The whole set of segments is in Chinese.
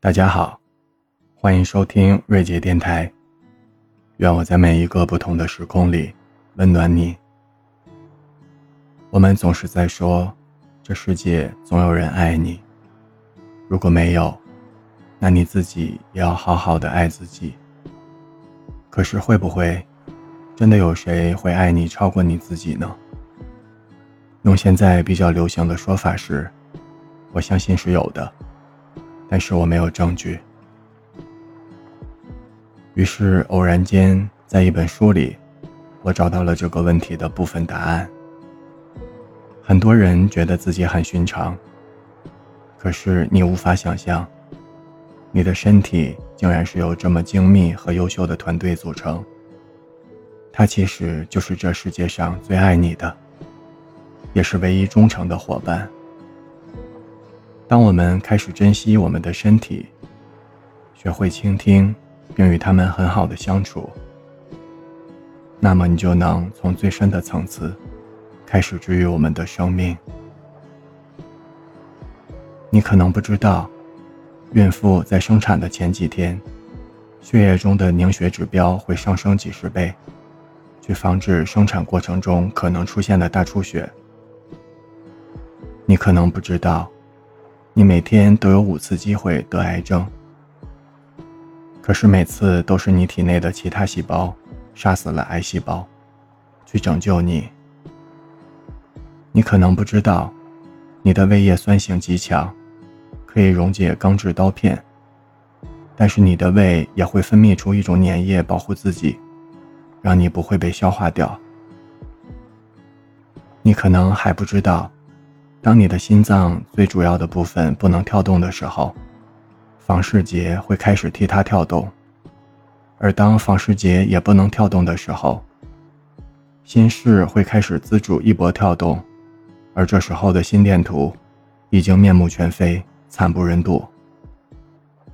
大家好，欢迎收听瑞杰电台。愿我在每一个不同的时空里温暖你。我们总是在说，这世界总有人爱你。如果没有，那你自己也要好好的爱自己。可是会不会，真的有谁会爱你超过你自己呢？用现在比较流行的说法是，我相信是有的，但是我没有证据。于是偶然间在一本书里，我找到了这个问题的部分答案。很多人觉得自己很寻常，可是你无法想象，你的身体竟然是由这么精密和优秀的团队组成。它其实就是这世界上最爱你的。也是唯一忠诚的伙伴。当我们开始珍惜我们的身体，学会倾听，并与他们很好的相处，那么你就能从最深的层次开始治愈我们的生命。你可能不知道，孕妇在生产的前几天，血液中的凝血指标会上升几十倍，去防止生产过程中可能出现的大出血。你可能不知道，你每天都有五次机会得癌症，可是每次都是你体内的其他细胞杀死了癌细胞，去拯救你。你可能不知道，你的胃液酸性极强，可以溶解钢制刀片，但是你的胃也会分泌出一种粘液保护自己，让你不会被消化掉。你可能还不知道。当你的心脏最主要的部分不能跳动的时候，房室节会开始替它跳动；而当房室节也不能跳动的时候，心室会开始自主一搏跳动，而这时候的心电图已经面目全非，惨不忍睹。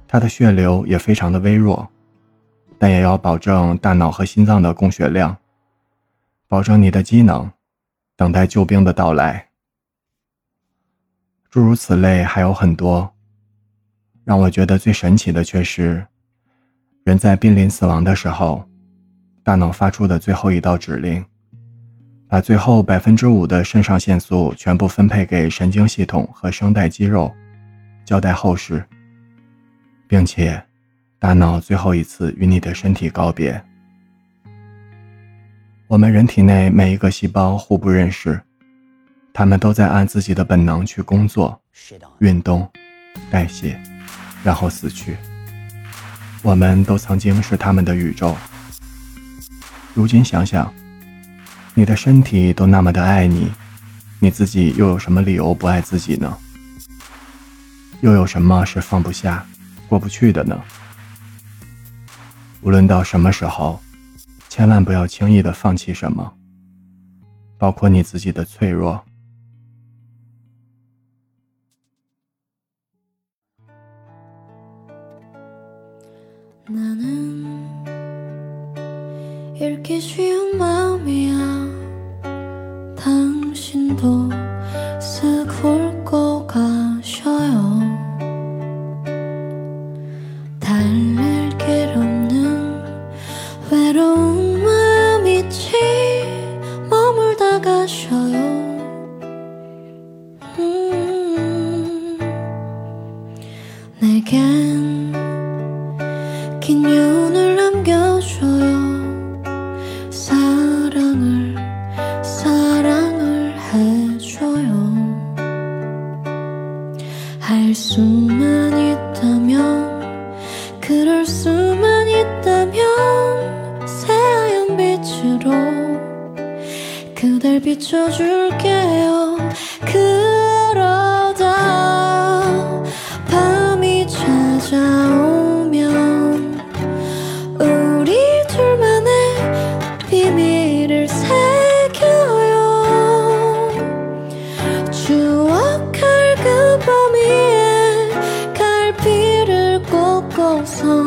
它的血流也非常的微弱，但也要保证大脑和心脏的供血量，保证你的机能，等待救兵的到来。诸如此类还有很多，让我觉得最神奇的却是，人在濒临死亡的时候，大脑发出的最后一道指令，把最后百分之五的肾上腺素全部分配给神经系统和声带肌肉，交代后事，并且，大脑最后一次与你的身体告别。我们人体内每一个细胞互不认识。他们都在按自己的本能去工作、运动、代谢，然后死去。我们都曾经是他们的宇宙。如今想想，你的身体都那么的爱你，你自己又有什么理由不爱自己呢？又有什么是放不下、过不去的呢？无论到什么时候，千万不要轻易的放弃什么，包括你自己的脆弱。 나는 읽기 쉬운 마음이야. 당신도 쓱 훑고 가셔요. 달랠 길 없는 외로운 마음 있지. 머물다 가셔요. 음, 내겐 긴 여운을 남겨줘요. 사랑을 사랑을 해줘요. 할 수만 있다면 그럴 수만 있다면 새하얀 빛으로 그댈 비춰줄게요. 그 送